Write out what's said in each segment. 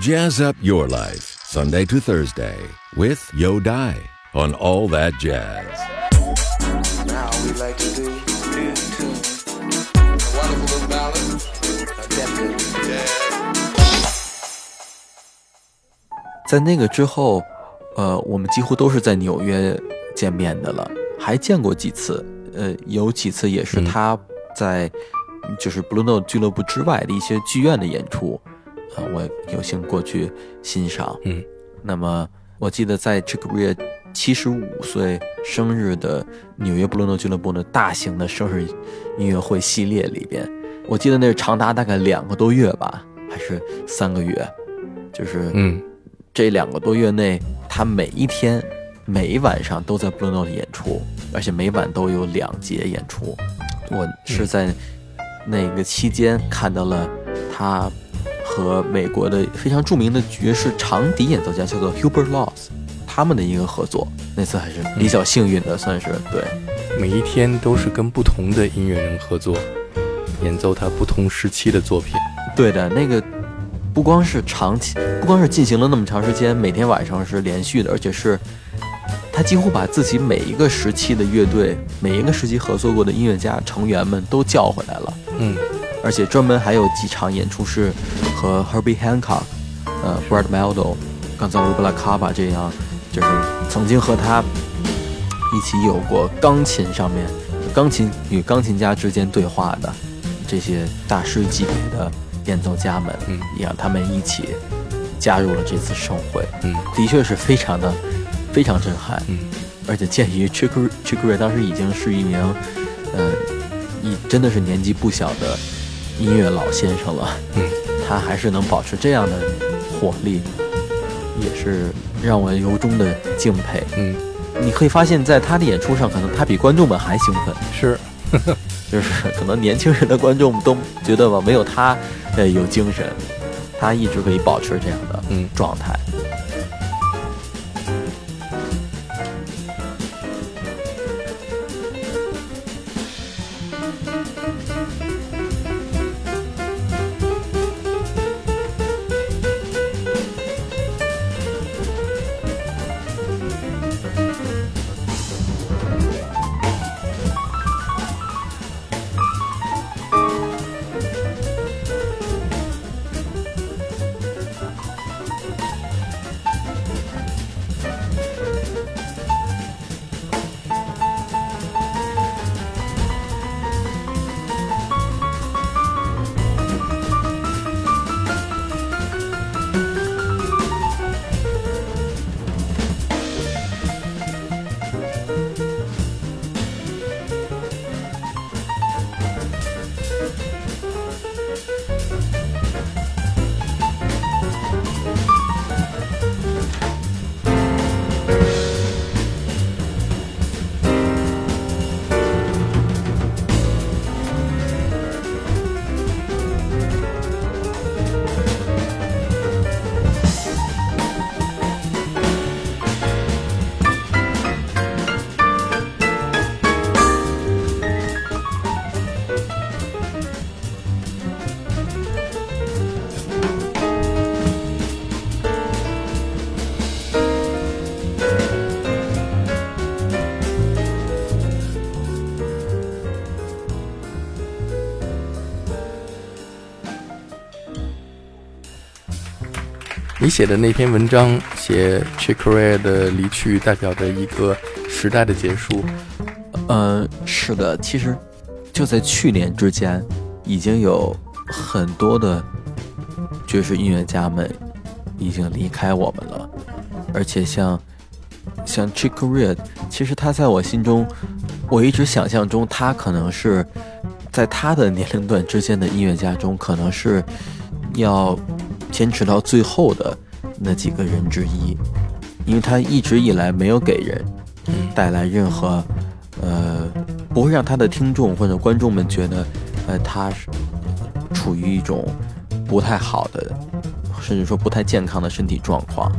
Jazz up your life, Sunday to Thursday, with Yo Dai on All That Jazz. Now we like to do new tune. A wonderful little ballad. A definite. Yeah. 在那个之后，呃，我们几乎都是在纽约见面的了，还见过几次。呃，有几次也是他在就是 Blue Note 俱乐部之外的一些剧院的演出，啊、我有幸过去欣赏。嗯，那么我记得在 Chick Corea 七十五岁生日的纽约 Blue Note 俱乐部的大型的生日音乐会系列里边，我记得那是长达大概两个多月吧，还是三个月，就是嗯这两个多月内，他每一天、每一晚上都在 Blue Note 演出，而且每晚都有两节演出。我是在那个期间看到了他和美国的非常著名的爵士长笛演奏家叫做 Hubert Laws 他们的一个合作。那次还是比较幸运的，算是对。每一天都是跟不同的音乐人合作，演奏他不同时期的作品。对的，那个不光是长期，不光是进行了那么长时间，每天晚上是连续的，而且是他几乎把自己每一个时期的乐队、每一个时期合作过的音乐家成员们都叫回来了，嗯而且专门还有几场演出是和 Herbie Hancock、呃 Brad Meldo、刚才 Rubla c a b a 这样，就是曾经和他一起有过钢琴上面钢琴与钢琴家之间对话的这些大师级别的演奏家们，嗯也让他们一起加入了这次盛会，嗯。的确是非常的非常震撼，嗯。而且鉴于 Chick Chick Corea 当时已经是一名，呃，一真的是年纪不小的音乐老先生了，嗯。他还是能保持这样的火力，也是让我由衷的敬佩。嗯，你可以发现，在他的演出上，可能他比观众们还兴奋，是，就是可能年轻人的观众都觉得吧，没有他，呃，有精神，他一直可以保持这样的嗯。状态。你写的那篇文章写 Chick Corea 的离去代表着一个时代的结束。嗯，是的，其实就在去年之间，已经有很多的爵士音乐家们已经离开我们了，而且像像 Chick Corea，其实他在我心中，我一直想象中他可能是在他的年龄段之间的音乐家中，可能是要坚持到最后的那几个人之一，因为他一直以来没有给人带来任何。呃，不会让他的听众或者观众们觉得，呃，他是处于一种不太好的，甚至说不太健康的身体状况。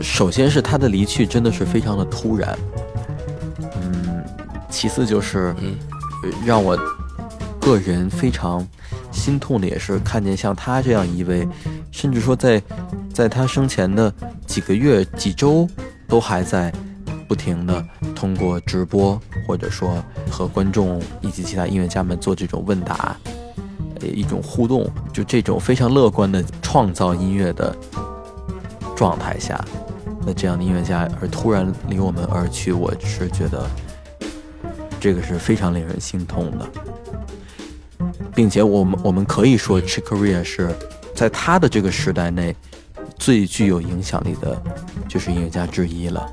首先是他的离去真的是非常的突然，嗯，其次就是，让我个人非常心痛的也是看见像他这样一位，甚至说在在他生前的几个月、几周，都还在不停的通过直播或者说和观众以及其他音乐家们做这种问答，呃，一种互动，就这种非常乐观的创造音乐的状态下，那这样的音乐家而突然离我们而去，我是觉得这个是非常令人心痛的。并且我们我们可以说，Chick Corea 是在他的这个时代内最具有影响力的，就是音乐家之一了。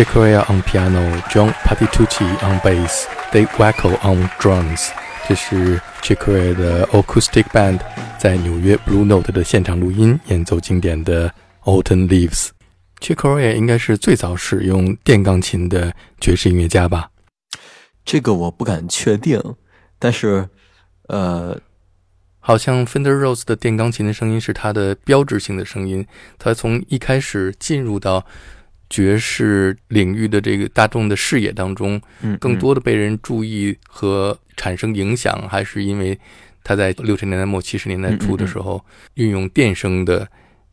Chick Corea on piano, John Patitucci on bass, Dave Wacko on drums。这是 Chick Corea 的 Acoustic Band 在纽约 Blue Note 的现场录音，演奏经典的 Autumn Leaves。Chick Corea 应该是最早使用电钢琴的爵士音乐家吧？这个我不敢确定，但是，呃，好像 Fender Rose 的电钢琴的声音是它的标志性的声音。它从一开始进入到爵士领域的这个大众的视野当中，嗯，更多的被人注意和产生影响，还是因为他在六十年代末七十年代初的时候运用电声的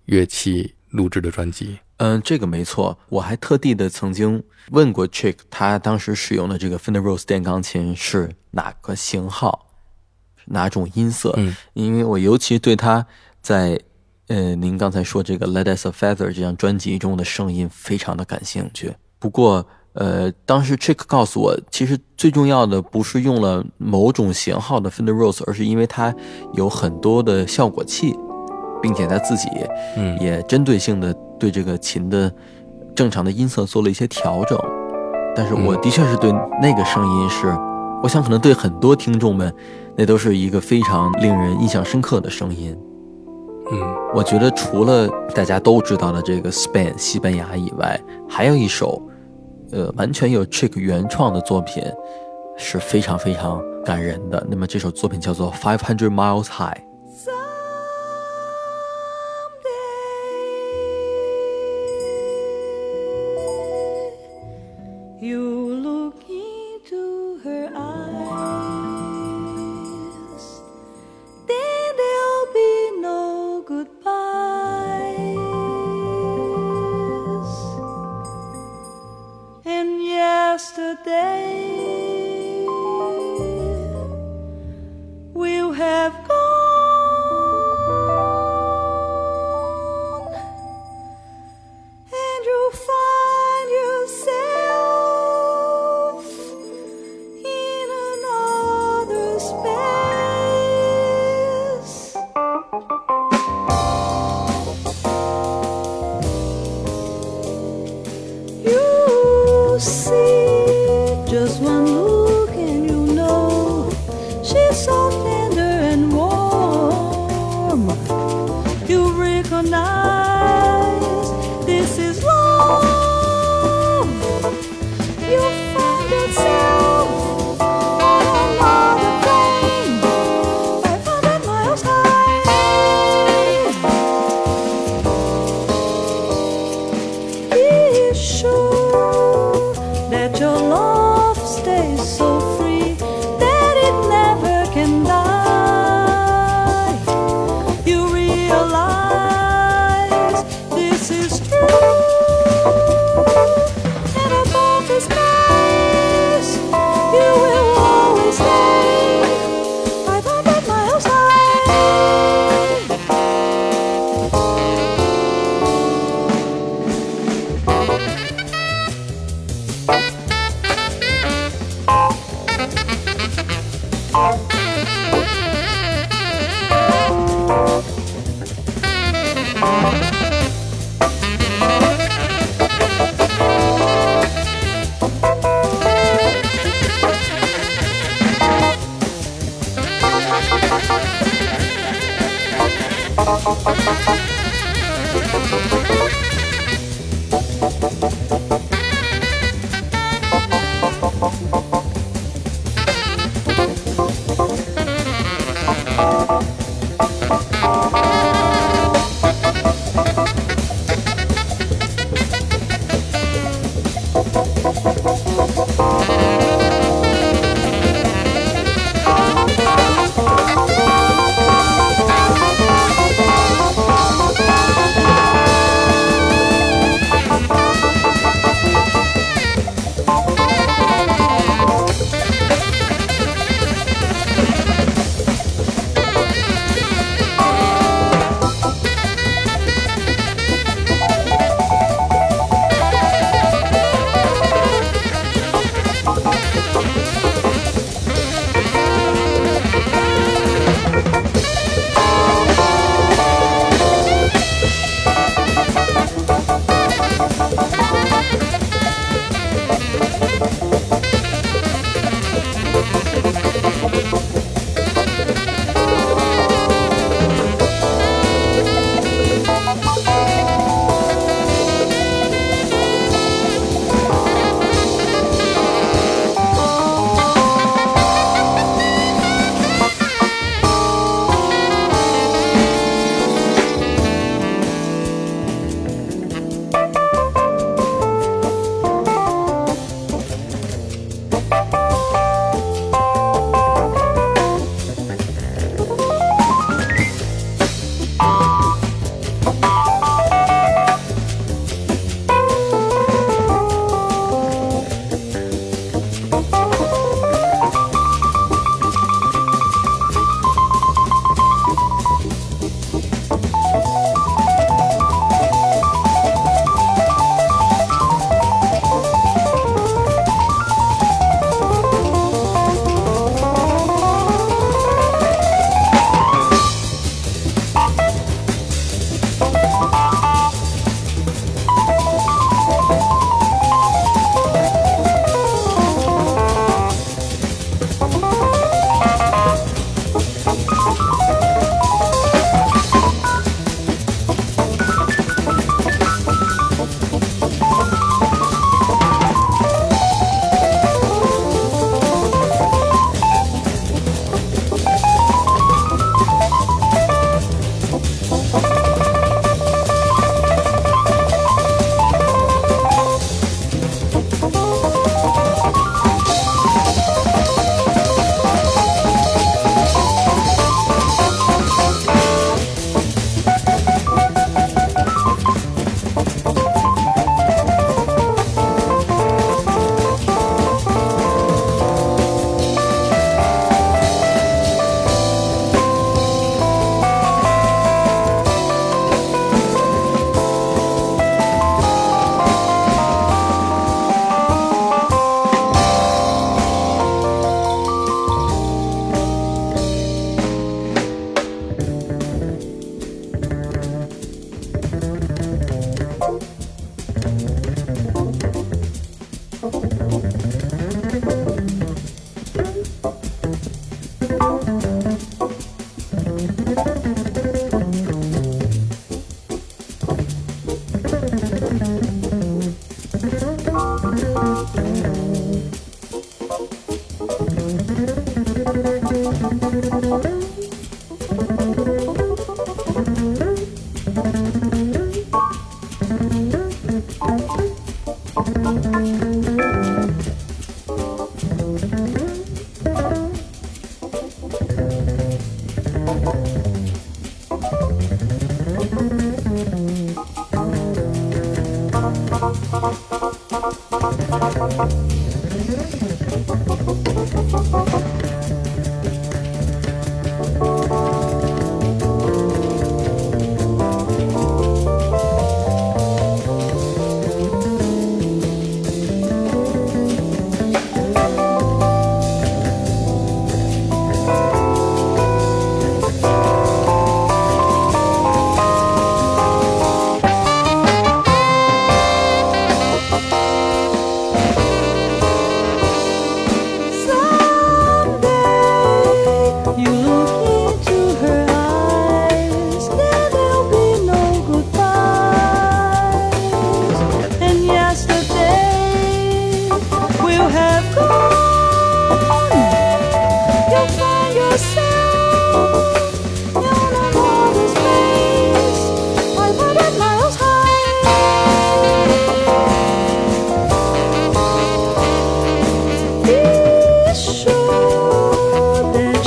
乐器录制的专辑。嗯，这个没错。我还特地的曾经问过 Chick，他当时使用的这个 Fender Rose 电钢琴是哪个型号，哪种音色？嗯，因为我尤其对他在呃您刚才说这个《Let Us a Feather》这张专辑中的声音非常的感兴趣。不过，呃，当时 Chick 告诉我，其实最重要的不是用了某种型号的 Fender Rose，而是因为它有很多的效果器。并且他自己，嗯，也针对性的对这个琴的正常的音色做了一些调整，但是我的确是对那个声音是，我想可能对很多听众们，那都是一个非常令人印象深刻的声音。我觉得除了大家都知道的这个 Spain 西班牙以外，还有一首，呃，完全有 trick 原创的作品，是非常非常感人的。那么这首作品叫做 Five Hundred Miles High。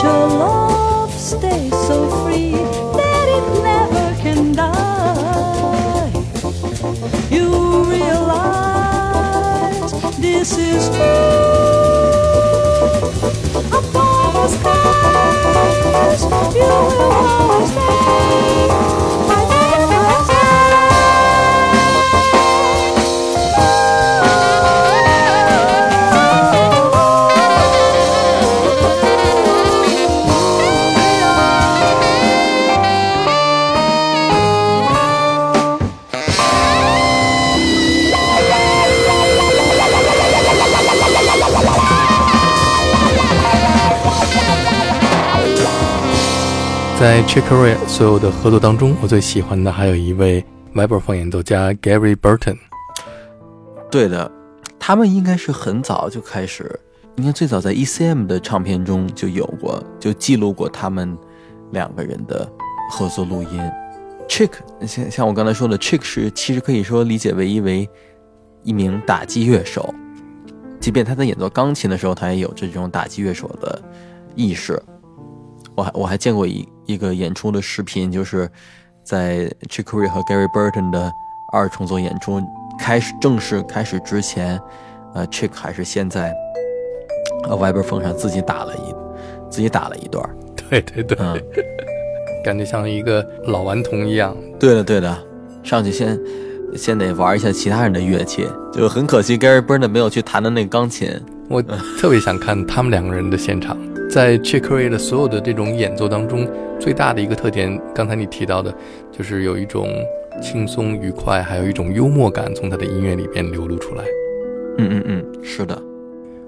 your love stay so free that it never can die. You realize this is true. Above the skies, you will always stay. 在 Chick r e a 所有的合作当中，我最喜欢的还有一位 vibraphon 演奏家 Gary Burton。对的，他们应该是很早就开始，应该最早在 ECM 的唱片中就有过，就记录过他们两个人的合作录音。Chick 像像我刚才说的，Chick 是其实可以说理解为一为一名打击乐手，即便他在演奏钢琴的时候，他也有这种打击乐手的意识。我还我还见过一一个演出的视频，就是在 Chick Corea 和 Gary Burton 的二重奏演出开始正式开始之前，呃，Chick 还是先在呃 Vibraphone 上自己打了一自己打了一段。对对对，嗯，感觉像一个老顽童一样。对的对的，上去先先得玩一下其他人的乐器，就很可惜 Gary Burton 没有去弹的那个钢琴。我特别想看他们两个人的现场。在 Chick Corea 的所有的这种演奏当中，最大的一个特点，刚才你提到的，就是有一种轻松愉快，还有一种幽默感从他的音乐里边流露出来。嗯嗯嗯，是的。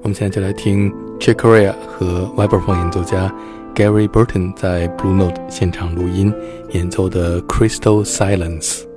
我们现在就来听 Chick Corea 和 vibraphone 演奏家 Gary Burton 在 Blue Note 现场录音演奏的 Crystal Silence。